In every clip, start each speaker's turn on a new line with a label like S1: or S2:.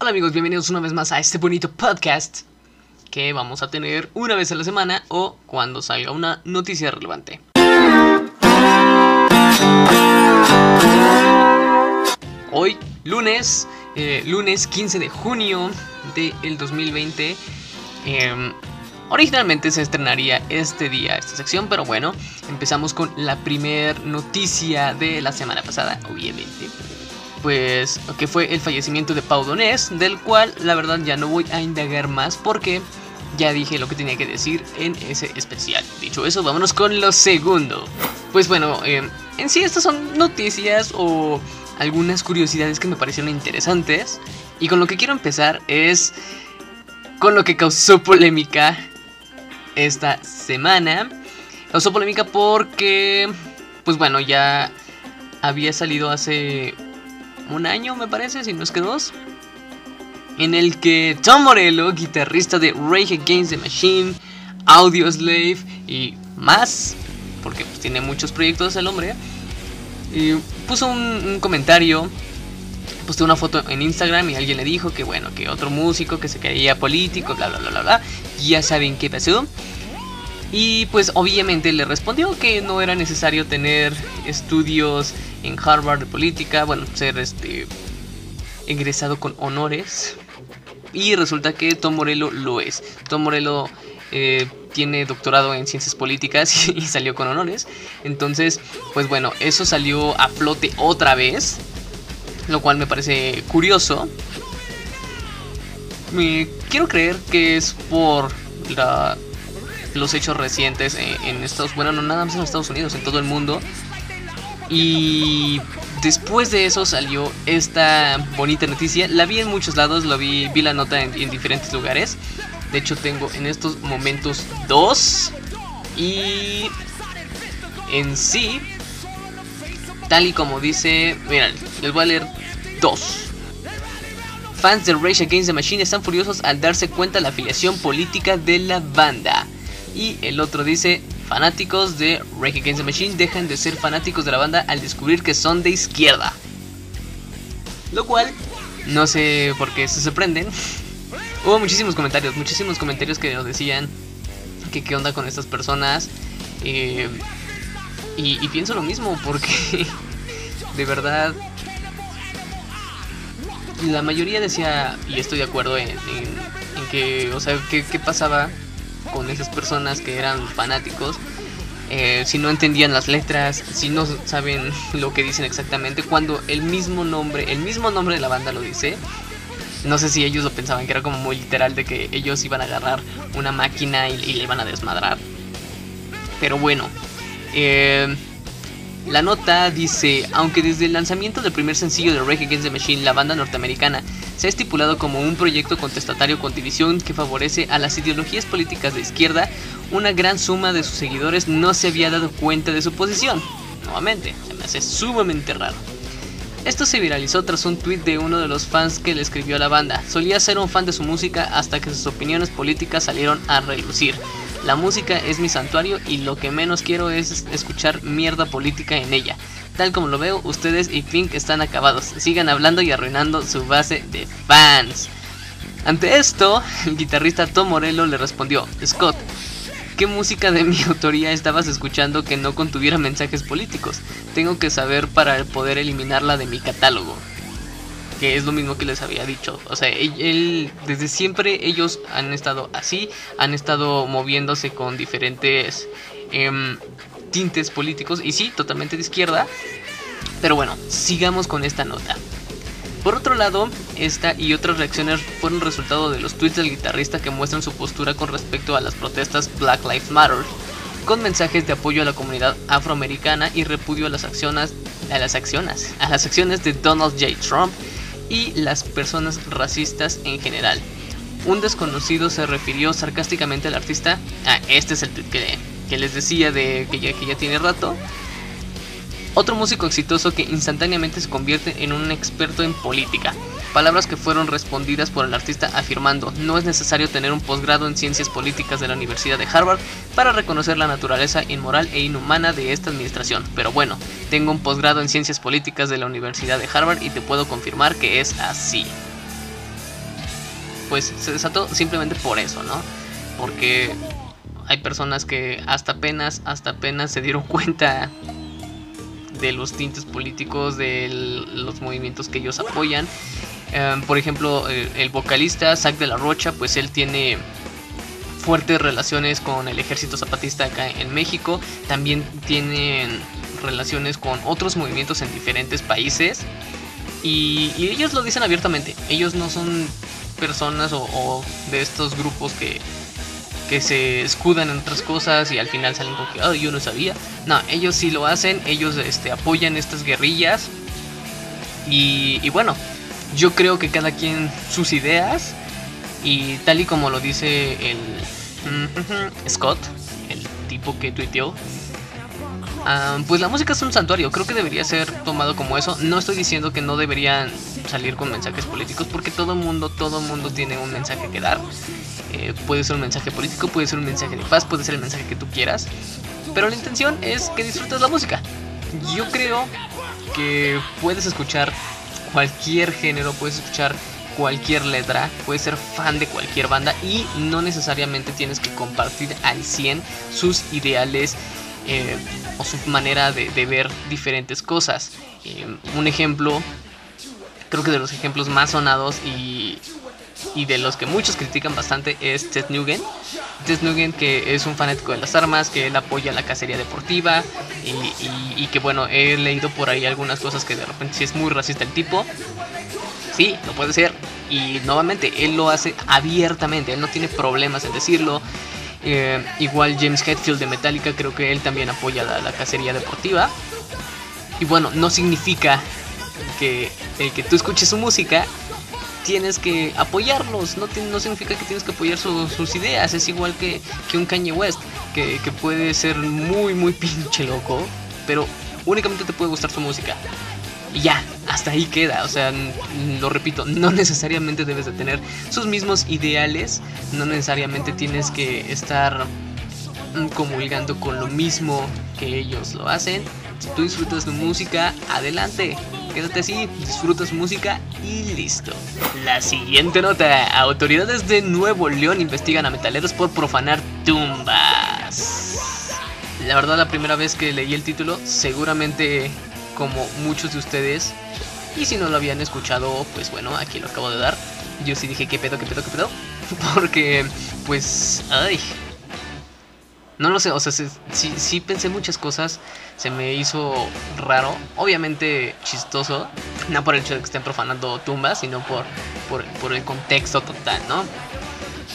S1: Hola amigos, bienvenidos una vez más a este bonito podcast que vamos a tener una vez a la semana o cuando salga una noticia relevante. Hoy, lunes, eh, lunes 15 de junio del 2020. em, originalmente se estrenaría este día esta sección, pero bueno, empezamos con la primer noticia de la semana pasada, obviamente. Pues que fue el fallecimiento de Pau Donés, del cual la verdad ya no voy a indagar más porque ya dije lo que tenía que decir en ese especial. Dicho eso, vámonos con lo segundo. Pues bueno, eh, en sí estas son noticias o algunas curiosidades que me parecieron interesantes. Y con lo que quiero empezar es con lo que causó polémica esta semana. Causó polémica porque, pues bueno, ya había salido hace un año, me parece, si no es que dos. En el que Tom Morello, guitarrista de Rage Against the Machine, Audio Slave y más, porque pues, tiene muchos proyectos el hombre, puso un, comentario, puso una foto en Instagram y alguien le dijo que bueno, que otro músico que se creía político, bla bla bla bla bla, ya saben qué pasó. Y pues obviamente le respondió que no era necesario tener estudios en Harvard de política, bueno, ser este egresado con honores. Y resulta que Tom Morello lo es. Tom Morello eh, tiene doctorado en ciencias políticas y salió con honores. Entonces, pues bueno, eso salió a flote otra vez. Lo cual me parece curioso. Me quiero creer que es por la, los hechos recientes en, en Estados Bueno, no nada más en Estados Unidos, en todo el mundo. Y después de eso salió esta bonita noticia. La vi en muchos lados, lo vi, vi la nota en, en diferentes lugares. De hecho, tengo en estos momentos dos. Y en sí, tal y como dice, miren, les voy a leer dos. Fans de Rage Against the Machine están furiosos al darse cuenta de la afiliación política de la banda. Y el otro dice, fanáticos de Rage Against the Machine dejan de ser fanáticos de la banda al descubrir que son de izquierda. Lo cual, no sé por qué se sorprenden. Hubo muchísimos comentarios, muchísimos comentarios que nos decían que qué onda con estas personas. Eh, y, pienso lo mismo porque de verdad la mayoría decía, y estoy de acuerdo en, en- que, o sea, ¿qué, qué pasaba con esas personas que eran fanáticos? Eh, si no entendían las letras, si no saben lo que dicen exactamente, cuando el mismo nombre, el mismo nombre de la banda lo dice, no sé si ellos lo pensaban que era como muy literal de que ellos iban a agarrar una máquina y, y le iban a desmadrar. Pero bueno, eh, la nota dice, aunque desde el lanzamiento del primer sencillo de Rage Against the Machine, la banda norteamericana, se ha estipulado como un proyecto contestatario con división que favorece a las ideologías políticas de izquierda, una gran suma de sus seguidores no se había dado cuenta de su posición. Nuevamente, se me hace sumamente raro. Esto se viralizó tras un tweet de uno de los fans que le escribió a la banda. Solía ser un fan de su música hasta que sus opiniones políticas salieron a relucir. La música es mi santuario y lo que menos quiero es escuchar mierda política en ella. Tal como lo veo, ustedes y Pink están acabados. Sigan hablando y arruinando su base de fans. Ante esto, el guitarrista Tom Morello le respondió, Scott, ¿qué música de mi autoría estabas escuchando que no contuviera mensajes políticos? Tengo que saber para poder eliminarla de mi catálogo. Que es lo mismo que les había dicho. O sea, él, desde siempre ellos han estado así, han estado moviéndose con diferentes em, tintes políticos. Y sí, totalmente de izquierda. Pero bueno, sigamos con esta nota. Por otro lado, esta y otras reacciones fueron resultado de los tweets del guitarrista que muestran su postura con respecto a las protestas Black Lives Matter, con mensajes de apoyo a la comunidad afroamericana y repudio a las acciones, a las acciones, a las acciones de Donald J. Trump y las personas racistas en general. Un desconocido se refirió sarcásticamente al artista. Ah, este es el tweet que, que les decía de que ya, que ya tiene rato. Otro músico exitoso que instantáneamente se convierte en un experto en política. Palabras que fueron respondidas por el artista afirmando, no es necesario tener un posgrado en ciencias políticas de la Universidad de Harvard para reconocer la naturaleza inmoral e inhumana de esta administración. Pero bueno, tengo un posgrado en ciencias políticas de la Universidad de Harvard y te puedo confirmar que es así. pues se desató simplemente por eso, ¿no? Porque hay personas que hasta apenas, hasta apenas se dieron cuenta de los tintes políticos, de los movimientos que ellos apoyan. Em, por ejemplo, el, vocalista Zack de la Rocha, pues él tiene fuertes relaciones con el ejército zapatista acá en México. También tienen relaciones con otros movimientos en diferentes países. Y, ellos lo dicen abiertamente. Ellos no son personas o, de estos grupos que, que se escudan en otras cosas y al final salen con que, yo no sabía. No, ellos sí lo hacen, ellos este, apoyan estas guerrillas. Y, y bueno, yo creo que cada quien sus ideas. Y tal y como lo dice el Scott, el tipo que tuiteó, Ah, pues la música es un santuario, creo que debería ser tomado como eso. No estoy diciendo que no deberían salir con mensajes políticos, porque todo mundo, todo mundo tiene un mensaje que dar. Eh, puede ser un mensaje político, puede ser un mensaje de paz, puede ser el mensaje que tú quieras. Pero la intención es que disfrutes la música. Yo creo que puedes escuchar cualquier género, puedes escuchar cualquier letra, puedes ser fan de cualquier banda y no necesariamente tienes que compartir al 100 sus ideales eh, o su manera de, ver diferentes cosas. Eh, un ejemplo, creo que de los ejemplos más sonados y, y de los que muchos critican bastante es Ted Nugent. Ted Nugent que es un fanático de las armas, que él apoya la cacería deportiva y, y, que bueno, he leído por ahí algunas cosas que de repente si es muy racista el tipo. Sí, lo puede ser. Y nuevamente, él lo hace abiertamente, él no tiene problemas en decirlo. Eh, igual James Hetfield de Metallica, creo que él también apoya la, cacería deportiva. Y bueno, no significa que el que tú escuches su música tienes que apoyarlos, no, no significa que tienes que apoyar sus ideas, es igual que, un Kanye West, que, que, puede ser muy, muy pinche loco, pero únicamente te puede gustar su música. Y ya, hasta ahí queda. O sea, lo repito, no necesariamente debes de tener sus mismos ideales, no necesariamente tienes que estar mm, comulgando con lo mismo que ellos lo hacen. Si tú disfrutas tu música, adelante. Quédate así, disfrutas música y listo. La siguiente nota. Autoridades de Nuevo León investigan a metaleros por profanar tumbas. La verdad la primera vez que leí el título seguramente como muchos de ustedes. Y si no lo habían escuchado, pues bueno, aquí lo acabo de dar. Yo sí dije, ¿qué pedo, qué pedo, qué pedo? Porque, pues, ay. No lo sé, o sea, sí, sí pensé muchas cosas. Se me hizo raro. Obviamente chistoso. No por el hecho de que estén profanando tumbas, sino por, por, por el contexto total, ¿no?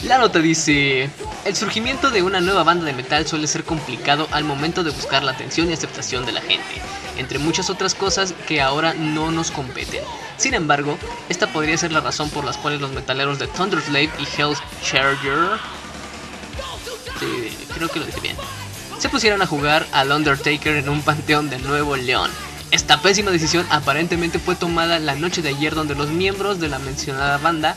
S1: La nota dice, el surgimiento de una nueva banda de metal suele ser complicado al momento de buscar la atención y aceptación de la gente entre muchas otras cosas que ahora no nos competen. Sin embargo, esta podría ser la razón por las cuales los metaleros de Thunderslave y Hell's Charger, creo que lo dije bien, se pusieron a jugar al Undertaker en un panteón de Nuevo León. Esta pésima decisión aparentemente fue tomada la noche de ayer donde los miembros de la mencionada banda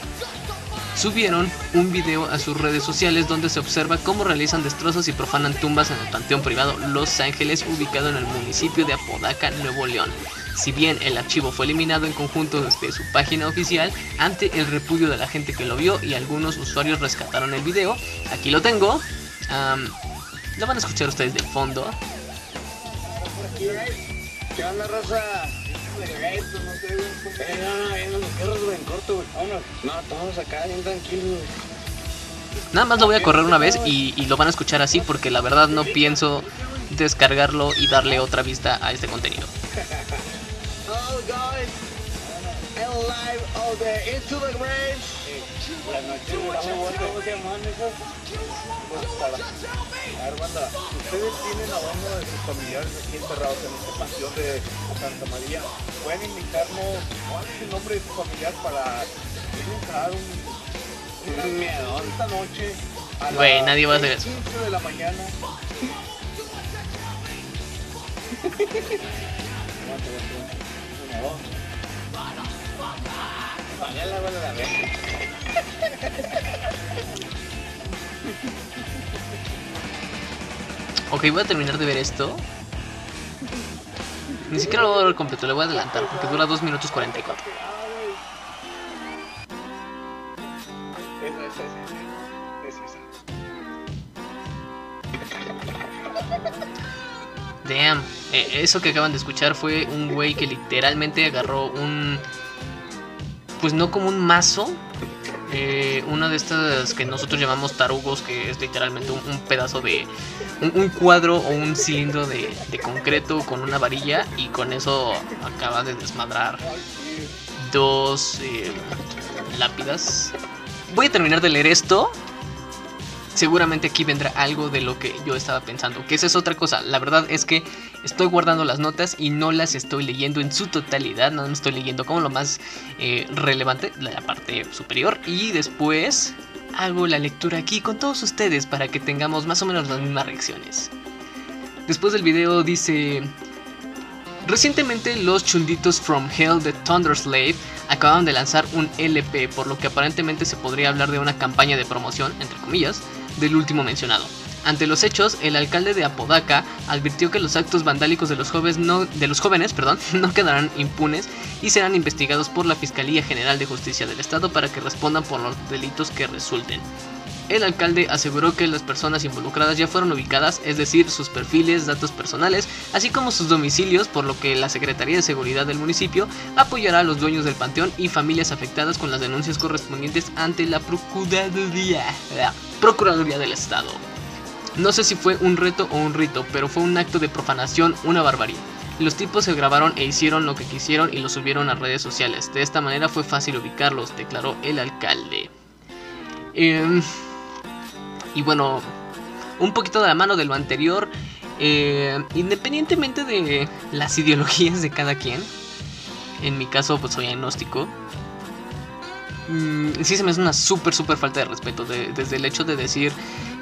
S1: subieron un video a sus redes sociales donde se observa cómo realizan destrozos y profanan tumbas en el Panteón Privado Los Ángeles ubicado en el municipio de Apodaca, Nuevo León. Si bien el archivo fue eliminado en conjunto desde su página oficial, ante el repudio de la gente que lo vio y algunos usuarios rescataron el video, aquí lo tengo. lo van a escuchar ustedes de fondo.
S2: ¿Qué onda,
S1: Nada más lo voy a correr una vez y, lo van a escuchar así porque la verdad no pienso descargarlo y darle otra vista a este contenido. Into the Grave. Buenas noches, ¿cómo se llaman esos? Pues para... A ver, banda, ustedes tienen a uno de sus familiares aquí enterrados en este panteón de Santa María. ¿Pueden indicarnos cuál es el nombre de su familiar para entrar un, un miedo esta noche a Güey, nadie va a hacer eso. 15 de la mañana? Una, dos. Vaya la la Ok, voy a terminar de ver esto. Ni siquiera lo voy a ver completo, le voy a adelantar porque dura 2 minutos 44.
S2: Esa, esa, esa, esa, esa.
S1: Damn, eh, eso que acaban de escuchar fue un güey que literalmente agarró un. Pues no como un mazo. Eh, una de estas que nosotros llamamos tarugos, que es literalmente un, pedazo de. Un, cuadro o un cilindro de, de concreto con una varilla. Y con eso acaba de desmadrar dos eh, lápidas. Voy a terminar de leer esto. Seguramente aquí vendrá algo de lo que yo estaba pensando. Que esa es otra cosa. La verdad es que estoy guardando las notas y no las estoy leyendo en su totalidad. No estoy leyendo como lo más eh, relevante, la parte superior. Y después hago la lectura aquí con todos ustedes para que tengamos más o menos las mismas reacciones. Después del video dice... Recientemente los chunditos From Hell de Thunder Slave acaban de lanzar un LP, por lo que aparentemente se podría hablar de una campaña de promoción, entre comillas, del último mencionado. Ante los hechos, el alcalde de Apodaca advirtió que los actos vandálicos de los jóvenes no, de los jóvenes, perdón, no quedarán impunes y serán investigados por la Fiscalía General de Justicia del Estado para que respondan por los delitos que resulten. El alcalde aseguró que las personas involucradas ya fueron ubicadas, es decir, sus perfiles, datos personales, así como sus domicilios, por lo que la Secretaría de Seguridad del municipio apoyará a los dueños del panteón y familias afectadas con las denuncias correspondientes ante la Procuraduría, la Procuraduría del Estado. No sé si fue un reto o un rito, pero fue un acto de profanación, una barbarie. Los tipos se grabaron e hicieron lo que quisieron y lo subieron a redes sociales. De esta manera fue fácil ubicarlos, declaró el alcalde. Eh, y bueno, un poquito de la mano de lo anterior, eh, independientemente de las ideologías de cada quien, en mi caso pues soy agnóstico, mm, sí se me hace una súper, súper falta de respeto, de- desde el hecho de decir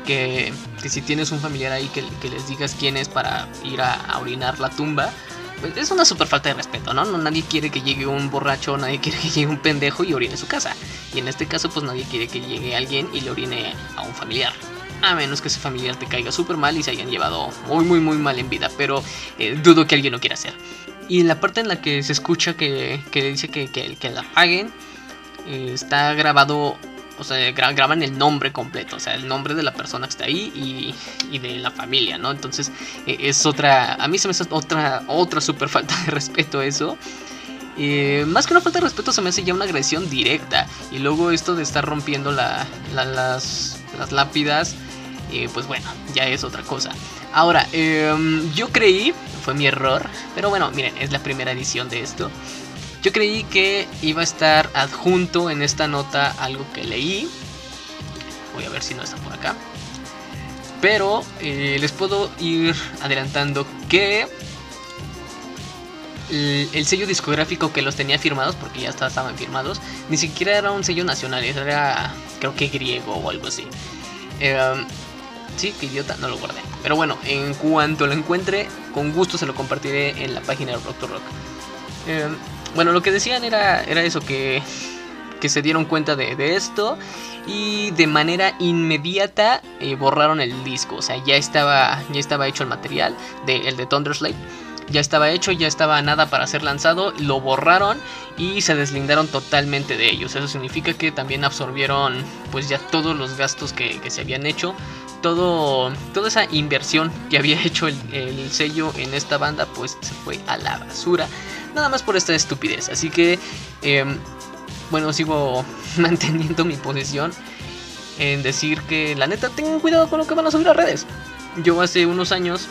S1: que, que si tienes un familiar ahí que, que les digas quién es para ir a, a orinar la tumba, pues es una súper falta de respeto, ¿no? ¿no? Nadie quiere que llegue un borracho, nadie quiere que llegue un pendejo y orine su casa. Y en este caso, pues nadie quiere que llegue alguien y le orine a un familiar. A menos que ese familiar te caiga súper mal y se hayan llevado muy, muy, muy mal en vida. Pero eh, dudo que alguien lo quiera hacer. Y en la parte en la que se escucha que, que dice que, que, que la paguen, eh, está grabado, o sea, gra- graban el nombre completo, o sea, el nombre de la persona que está ahí y, y de la familia, ¿no? Entonces eh, es otra, a mí se me hace otra, otra super falta de respeto eso. Eh, más que una falta de respeto se me hace ya una agresión directa. Y luego esto de estar rompiendo la, la- las, las lápidas, eh, pues bueno, ya es otra cosa. Ahora, em, yo creí, fue mi error, pero bueno, miren, es la primera edición de esto. Yo creí que iba a estar adjunto en esta nota algo que leí. Voy a ver si no está por acá. Pero eh, les puedo ir adelantando que el, el sello discográfico que los tenía firmados, porque ya estaban firmados, ni siquiera era un sello nacional, era creo que griego o algo así. Em, sí, que idiota, no lo guardé. Pero bueno, en cuanto lo encuentre, con gusto se lo compartiré en la página de Rock to Rock. Em, bueno, lo que decían era, era eso, que, que se dieron cuenta de, de esto y de manera inmediata eh, borraron el disco. O sea, ya estaba, ya estaba hecho el material, de, el de Thunderslave. Ya estaba hecho, ya estaba nada para ser lanzado, lo borraron y se deslindaron totalmente de ellos. Eso significa que también absorbieron pues ya todos los gastos que, que se habían hecho. Todo, toda esa inversión que había hecho el, el sello en esta banda pues se fue a la basura. Nada más por esta estupidez. Así que, em, bueno, sigo manteniendo mi posición en decir que la neta tengan cuidado con lo que van a subir a redes. Yo hace unos años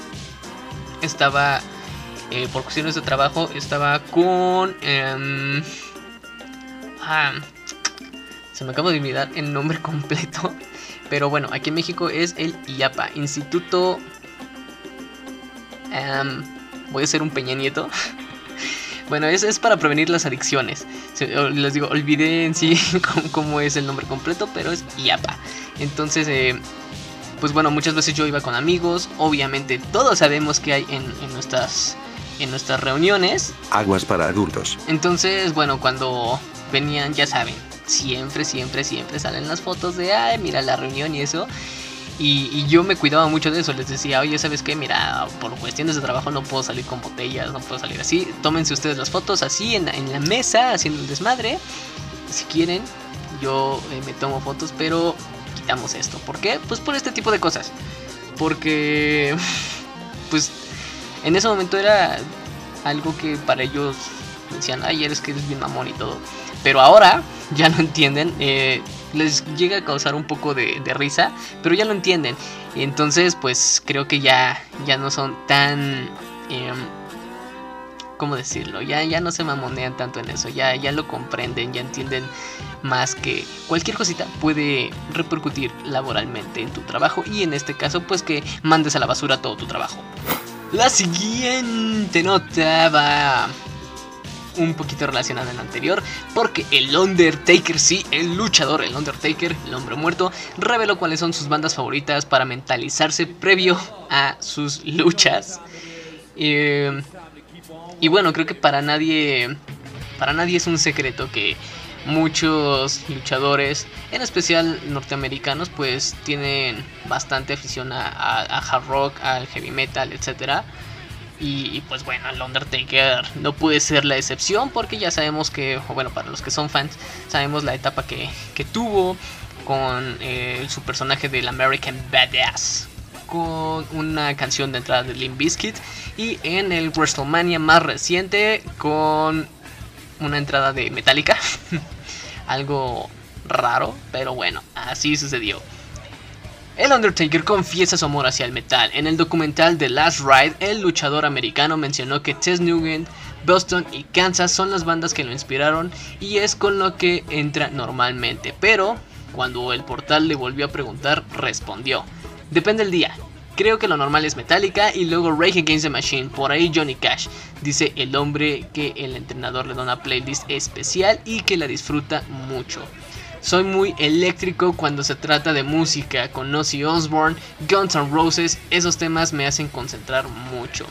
S1: estaba, eh, por cuestiones de trabajo, estaba con... em, ah, se me acaba de olvidar el nombre completo. Pero bueno, aquí en México es el IAPA, Instituto... em, voy a ser un Peña Nieto. Bueno, es, es para prevenir las adicciones. Les digo, olvidé en sí cómo, cómo es el nombre completo, pero es IAPA. Entonces, eh, pues bueno, muchas veces yo iba con amigos. Obviamente, todos sabemos que hay en, en nuestras, en nuestras reuniones.
S3: Aguas para adultos.
S1: Entonces, bueno, cuando venían, ya saben, siempre, siempre, siempre salen las fotos de, ay, mira la reunión y eso. Y, yo me cuidaba mucho de eso, les decía, oye, ¿sabes qué? Mira, por cuestiones de trabajo no puedo salir con botellas, no puedo salir así. Tómense ustedes las fotos así en, en la mesa, haciendo el desmadre. Si quieren, yo eh, me tomo fotos, pero quitamos esto. ¿Por qué? Pues por este tipo de cosas. Porque, pues, en ese momento era algo que para ellos decían, ay, eres que eres bien mamón y todo. Pero ahora ya no entienden. Eh, les llega a causar un poco de, risa, pero ya lo entienden. Entonces, pues creo que ya, ya no son tan... Eh, ¿Cómo decirlo? Ya, ya no se mamonean tanto en eso, ya, ya lo comprenden, ya entienden más que cualquier cosita puede repercutir laboralmente en tu trabajo y en este caso pues que mandes a la basura todo tu trabajo. La siguiente nota va un poquito relacionada a la anterior, porque el Undertaker, sí, el luchador, el Undertaker, el hombre muerto, reveló cuáles son sus bandas favoritas para mentalizarse previo a sus luchas. Eh, y bueno, creo que para nadie, para nadie es un secreto que muchos luchadores, en especial norteamericanos, pues tienen bastante afición a, hard rock, al heavy metal, etcétera. Y, pues bueno, el Undertaker no puede ser la excepción porque ya sabemos que, bueno, para los que son fans, sabemos la etapa que, tuvo con eh, su personaje del American Badass, con una canción de entrada de Limp Bizkit y en el WrestleMania más reciente con una entrada de Metallica. Algo raro, pero bueno, así sucedió. El Undertaker confiesa su amor hacia el metal. En el documental The Last Ride, el luchador americano mencionó que Tess Nugent, Boston y Kansas son las bandas que lo inspiraron y es con lo que entra normalmente. Pero cuando el portal le volvió a preguntar, respondió: Depende del día. Creo que lo normal es Metallica y luego Rage Against the Machine, por ahí Johnny Cash. Dice el hombre que el entrenador le da una playlist especial y que la disfruta mucho. Soy muy eléctrico cuando se trata de música, con Ozzy Osbourne, Guns N' Roses, esos temas me hacen concentrar mucho.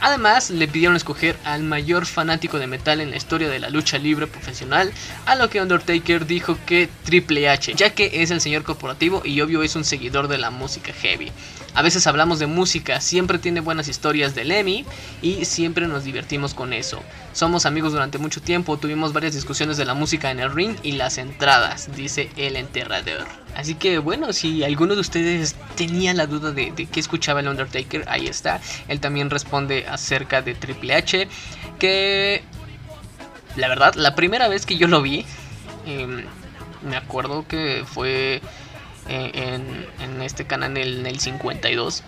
S1: Además, le pidieron escoger al mayor fanático de metal en la historia de la lucha libre profesional, a lo que Undertaker dijo que Triple H, ya que es el señor corporativo y obvio es un seguidor de la música heavy. A veces hablamos de música, siempre tiene buenas historias del Emmy y siempre nos divertimos con eso. Somos amigos durante mucho tiempo, tuvimos varias discusiones de la música en el ring y las entradas, dice el enterrador. Así que bueno, si alguno de ustedes tenía la duda de, qué escuchaba el Undertaker, ahí está. Él también responde acerca de Triple H, que la verdad, la primera vez que yo lo vi, em, me acuerdo que fue eh, en, este canal en el, 52.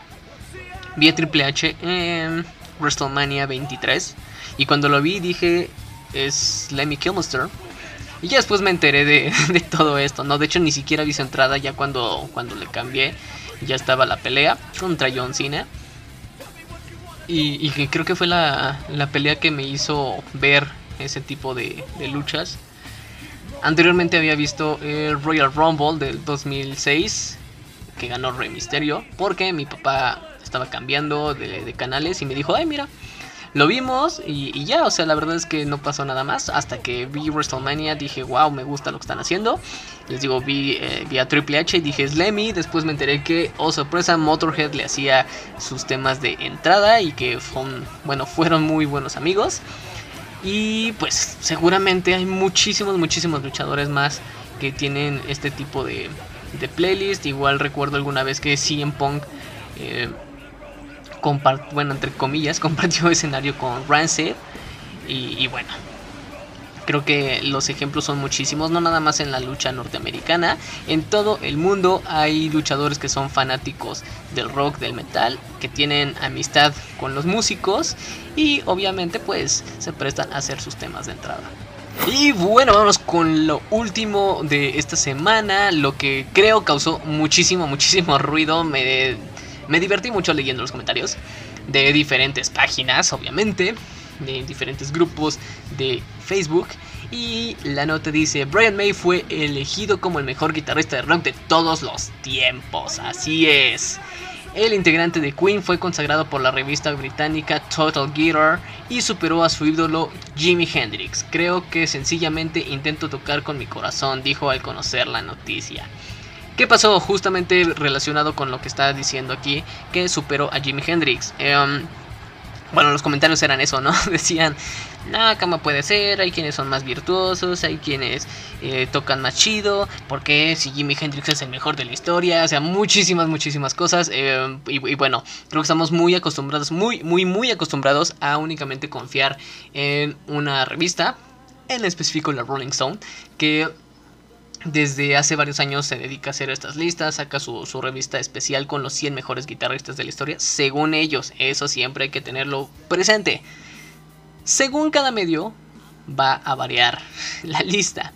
S1: Vi a Triple H en WrestleMania 23. Y cuando lo vi dije, es Lemmy Kilmister. Y ya después me enteré de, todo esto, ¿no? De hecho ni siquiera vi su entrada ya cuando, cuando le cambié. Ya estaba la pelea contra John Cena. Y, creo que fue la, pelea que me hizo ver ese tipo de luchas. Anteriormente había visto el Royal Rumble del 2006 que ganó Rey Misterio porque mi papá estaba cambiando de, canales y me dijo, ay mira, lo vimos y, ya, o sea, la verdad es que no pasó nada más. Hasta que vi WrestleMania dije, wow, me gusta lo que están haciendo. Les digo, vi, eh, a Triple H y dije, es Lemmy. Después me enteré que, oh sorpresa, Motorhead le hacía sus temas de entrada y que bueno, fueron muy buenos amigos. Y pues seguramente hay muchísimos, muchísimos luchadores más que tienen este tipo de, de playlist. Igual recuerdo alguna vez que CM Punk, eh, bueno, entre comillas, compartió escenario con Rancid. y bueno, Creo que los ejemplos son muchísimos, no nada más en la lucha norteamericana. En todo el mundo hay luchadores que son fanáticos del rock, del metal, que tienen amistad con los músicos y obviamente pues se prestan a hacer sus temas de entrada. Y bueno, vamos con lo último de esta semana, lo que creo causó muchísimo, muchísimo ruido. Me, me divertí mucho leyendo los comentarios de diferentes páginas, obviamente de diferentes grupos de Facebook. Y la nota dice, Brian May fue elegido como el mejor guitarrista de rock de todos los tiempos. Así es. El integrante de Queen fue consagrado por la revista británica Total Guitar y superó a su ídolo Jimi Hendrix. Creo que sencillamente intento tocar con mi corazón, dijo al conocer la noticia. ¿Qué pasó justamente relacionado con lo que está diciendo aquí? Que superó a Jimi Hendrix. Em, bueno, los comentarios eran eso, ¿no? Decían, no, ¿cómo puede ser? Hay quienes son más virtuosos, hay quienes eh, tocan más chido, porque si Jimi Hendrix es el mejor de la historia? O sea, muchísimas, muchísimas cosas. Eh, y, bueno, creo que estamos muy acostumbrados, muy, muy, muy acostumbrados a únicamente confiar en una revista, en específico la Rolling Stone, que desde hace varios años se dedica a hacer estas listas, saca su, revista especial con los 100 mejores guitarristas de la historia, según ellos, eso siempre hay que tenerlo presente. Según cada medio, va a variar la lista.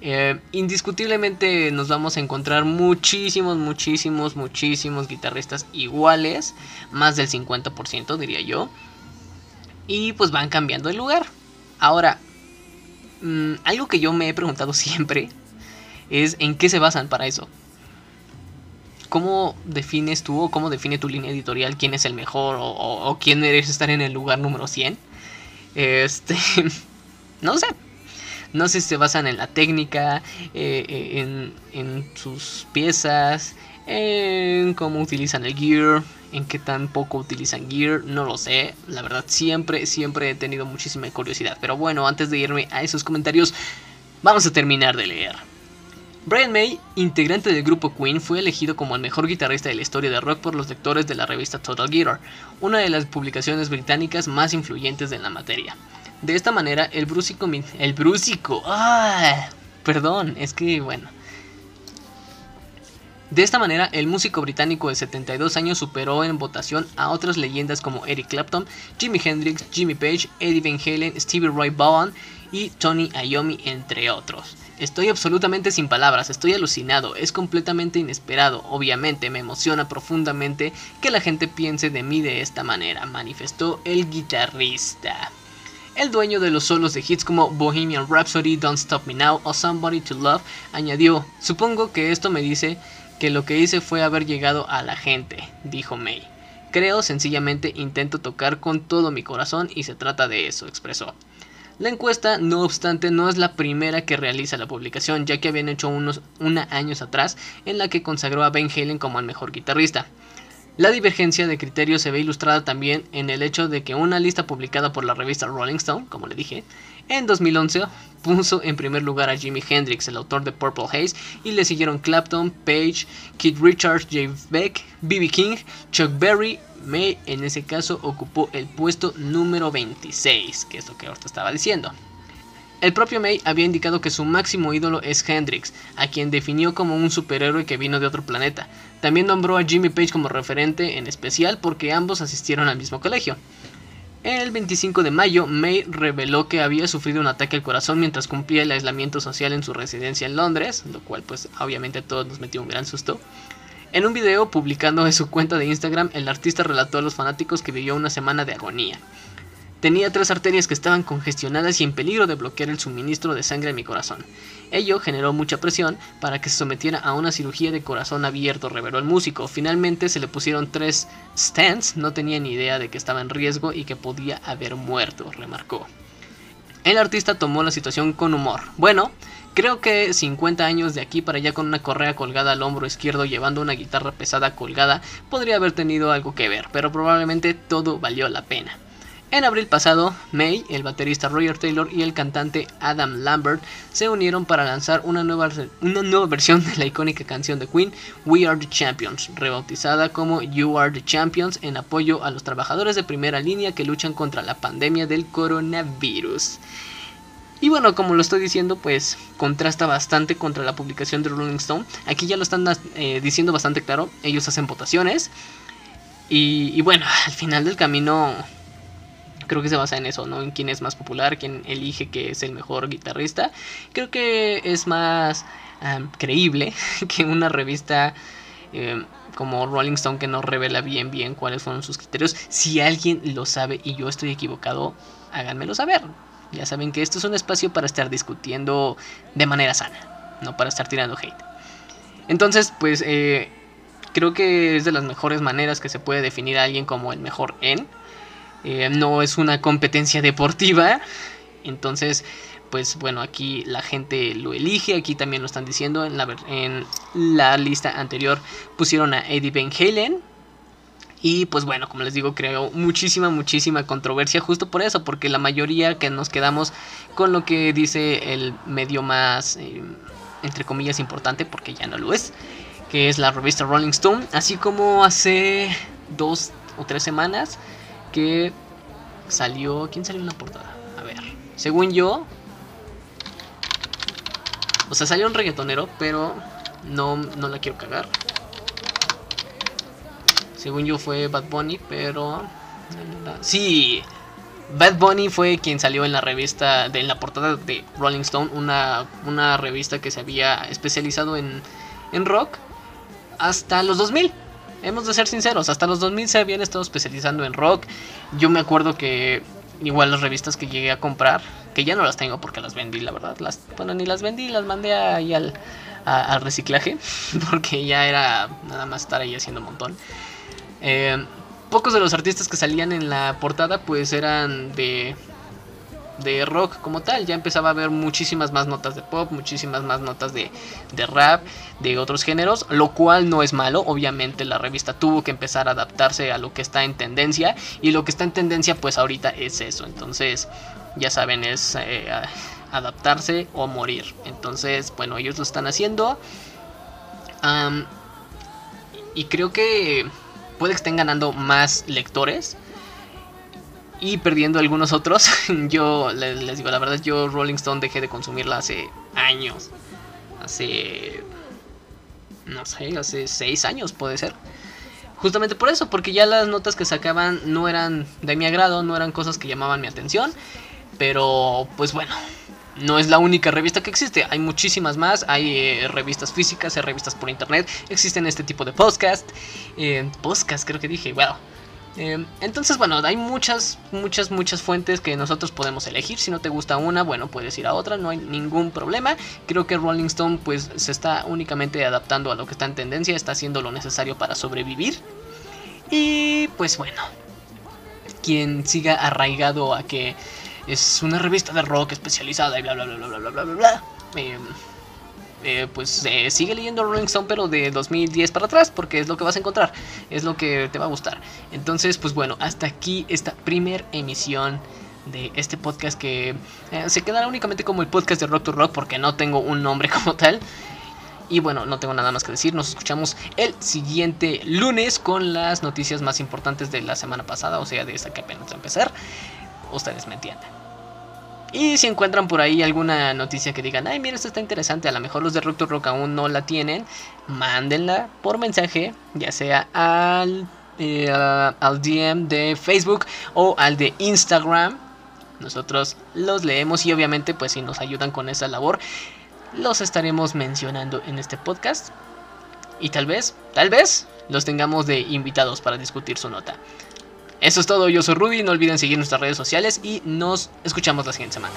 S1: Eh, indiscutiblemente nos vamos a encontrar muchísimos, muchísimos, muchísimos guitarristas iguales, más del 50% diría yo. Y pues van cambiando de lugar. Ahora, mm, algo que yo me he preguntado siempre es en qué se basan para eso. ¿Cómo defines tú o cómo define tu línea editorial quién es el mejor o, quién merece estar en el lugar número 100? Este, no sé. No sé si se basan en la técnica, eh, eh, en, en sus piezas, en cómo utilizan el gear, en qué tan poco utilizan gear, no lo sé. La verdad, siempre, siempre he tenido muchísima curiosidad. Pero bueno, antes de irme a esos comentarios, vamos a terminar de leer. Brian May, integrante del grupo Queen, fue elegido como el mejor guitarrista de la historia de rock por los lectores de la revista Total Guitar, una de las publicaciones británicas más influyentes en la materia. De esta manera, el brúsico... El. ¡Ah! Perdón, es que bueno... De esta manera, el músico británico de 72 años superó en votación a otras leyendas como Eric Clapton, Jimi Hendrix, Jimmy Page, Eddie Van Halen, Stevie Ray Vaughan y Tony Iommi, entre otros. Estoy absolutamente sin palabras, estoy alucinado, es completamente inesperado, obviamente me emociona profundamente que la gente piense de mí de esta manera, manifestó el guitarrista. El dueño de los solos de hits como Bohemian Rhapsody, Don't Stop Me Now o Somebody to Love añadió, supongo que esto me dice que lo que hice fue haber llegado a la gente, dijo May. Creo, sencillamente intento tocar con todo mi corazón y se trata de eso, expresó. La encuesta, no obstante, no es la primera que realiza la publicación, ya que habían hecho unos una años atrás en la que consagró a Ben Halen como el mejor guitarrista. La divergencia de criterios se ve ilustrada también en el hecho de que una lista publicada por la revista Rolling Stone, como le dije, en 2011 puso en primer lugar a Jimi Hendrix, el autor de Purple Haze, y le siguieron Clapton, Page, Keith Richards, Jay Beck, B.B. King, Chuck Berry, May en ese caso ocupó el puesto número 26, que es lo que ahorita estaba diciendo. El propio May había indicado que su máximo ídolo es Hendrix, a quien definió como un superhéroe que vino de otro planeta. También nombró a Jimmy Page como referente en especial porque ambos asistieron al mismo colegio. El 25 de mayo, May reveló que había sufrido un ataque al corazón mientras cumplía el aislamiento social en su residencia en Londres, lo cual pues obviamente a todos nos metió un gran susto. En un video publicando en su cuenta de Instagram, el artista relató a los fanáticos que vivió una semana de agonía. Tenía tres arterias que estaban congestionadas y en peligro de bloquear el suministro de sangre a mi corazón. Ello generó mucha presión para que se sometiera a una cirugía de corazón abierto, reveló el músico. Finalmente se le pusieron tres stents, no tenía ni idea de que estaba en riesgo y que podía haber muerto, remarcó. El artista tomó la situación con humor. Bueno, Creo que 50 años de aquí para allá con una correa colgada al hombro izquierdo llevando una guitarra pesada colgada podría haber tenido algo que ver, pero probablemente todo valió la pena. En abril pasado, May, el baterista Roger Taylor y el cantante Adam Lambert se unieron para lanzar una nueva, una nueva versión de la icónica canción de Queen, We Are the Champions, rebautizada como You Are the Champions en apoyo a los trabajadores de primera línea que luchan contra la pandemia del coronavirus. Y bueno, como lo estoy diciendo, pues contrasta bastante contra la publicación de Rolling Stone. Aquí ya lo están eh, diciendo bastante claro. Ellos hacen votaciones. Y, bueno, al final del camino creo que se basa en eso, ¿no? En quién es más popular, quién elige que es el mejor guitarrista. Creo que es más creíble que una revista em, como Rolling Stone que no revela bien bien cuáles fueron sus criterios. Si alguien lo sabe y yo estoy equivocado, háganmelo saber. Ya saben que esto es un espacio para estar discutiendo de manera sana, no para estar tirando hate. Entonces, pues eh, creo que es de las mejores maneras que se puede definir a alguien como el mejor en. Eh, no es una competencia deportiva. Entonces, pues bueno, aquí la gente lo elige. Aquí también lo están diciendo. En la, en la lista anterior pusieron a Eddie Van Halen. Y pues bueno, como les digo, creó muchísima, muchísima controversia justo por eso, porque la mayoría que nos quedamos con lo que dice el medio más, eh, entre comillas, importante, porque ya no lo es, que es la revista Rolling Stone, así como hace dos o tres semanas que salió, ¿quién salió en la portada? A ver, según yo, o sea, salió un reggaetonero, pero no, no la quiero cagar. Según yo fue Bad Bunny, pero... Sí, Bad Bunny fue quien salió en la revista, de, en la portada de Rolling Stone, una, una revista que se había especializado en, en rock hasta los 2000. Hemos de ser sinceros, hasta los 2000 se habían estado especializando en rock. Yo me acuerdo que igual las revistas que llegué a comprar, que ya no las tengo porque las vendí, la verdad. Las, bueno, ni las vendí, las mandé ahí al, al reciclaje, porque ya era nada más estar ahí haciendo un montón. Eh, pocos de los artistas que salían en la portada pues eran de, de rock como tal. Ya empezaba a haber muchísimas más notas de pop, muchísimas más notas de, de, rap, de otros géneros, lo cual no es malo. Obviamente la revista tuvo que empezar a adaptarse a lo que está en tendencia y lo que está en tendencia pues ahorita es eso. Entonces ya saben es eh, adaptarse o morir. Entonces bueno ellos lo están haciendo. Y creo que puede que estén ganando más lectores y perdiendo algunos otros. yo les, digo la verdad, yo Rolling Stone dejé de consumirla hace años. Hace... No sé, hace seis años puede ser. Justamente por eso, porque ya las notas que sacaban no eran de mi agrado, no eran cosas que llamaban mi atención. Pero pues bueno, no es la única revista que existe, hay muchísimas más, hay eh, revistas físicas, hay revistas por internet, existen este tipo de podcast, eh, podcast creo que dije, wow. Eh, entonces, bueno, hay muchas, muchas, muchas fuentes que nosotros podemos elegir. Si no te gusta una, bueno, puedes ir a otra, no hay ningún problema. Creo que Rolling Stone pues se está únicamente adaptando a lo que está en tendencia, está haciendo lo necesario para sobrevivir. Y pues bueno, quien siga arraigado a que es una revista de rock especializada y bla bla bla bla bla bla bla bla. Eh, eh, pues eh, sigue leyendo Rolling Stone pero de 2010 para atrás porque es lo que vas a encontrar, es lo que te va a gustar. Entonces pues bueno, hasta aquí esta primer emisión de este podcast que se quedará únicamente como el podcast de Rock to Rock porque no tengo un nombre como tal. Y bueno, no tengo nada más que decir. Nos escuchamos el siguiente lunes con las noticias más importantes de la semana pasada, o sea, de esta que apenas va empezar. Ustedes me entienden. Y si encuentran por ahí alguna noticia que digan, ay, mira, esto está interesante, a lo mejor los de Rock to Rock aún no la tienen, mándenla por mensaje, ya sea al, eh, al DM de Facebook o al de Instagram. Nosotros los leemos y obviamente pues si nos ayudan con esa labor, los estaremos mencionando en este podcast. Y tal vez, tal vez, los tengamos de invitados para discutir su nota. Eso es todo, yo soy Rudy, no olviden seguir nuestras redes sociales y nos escuchamos la siguiente semana.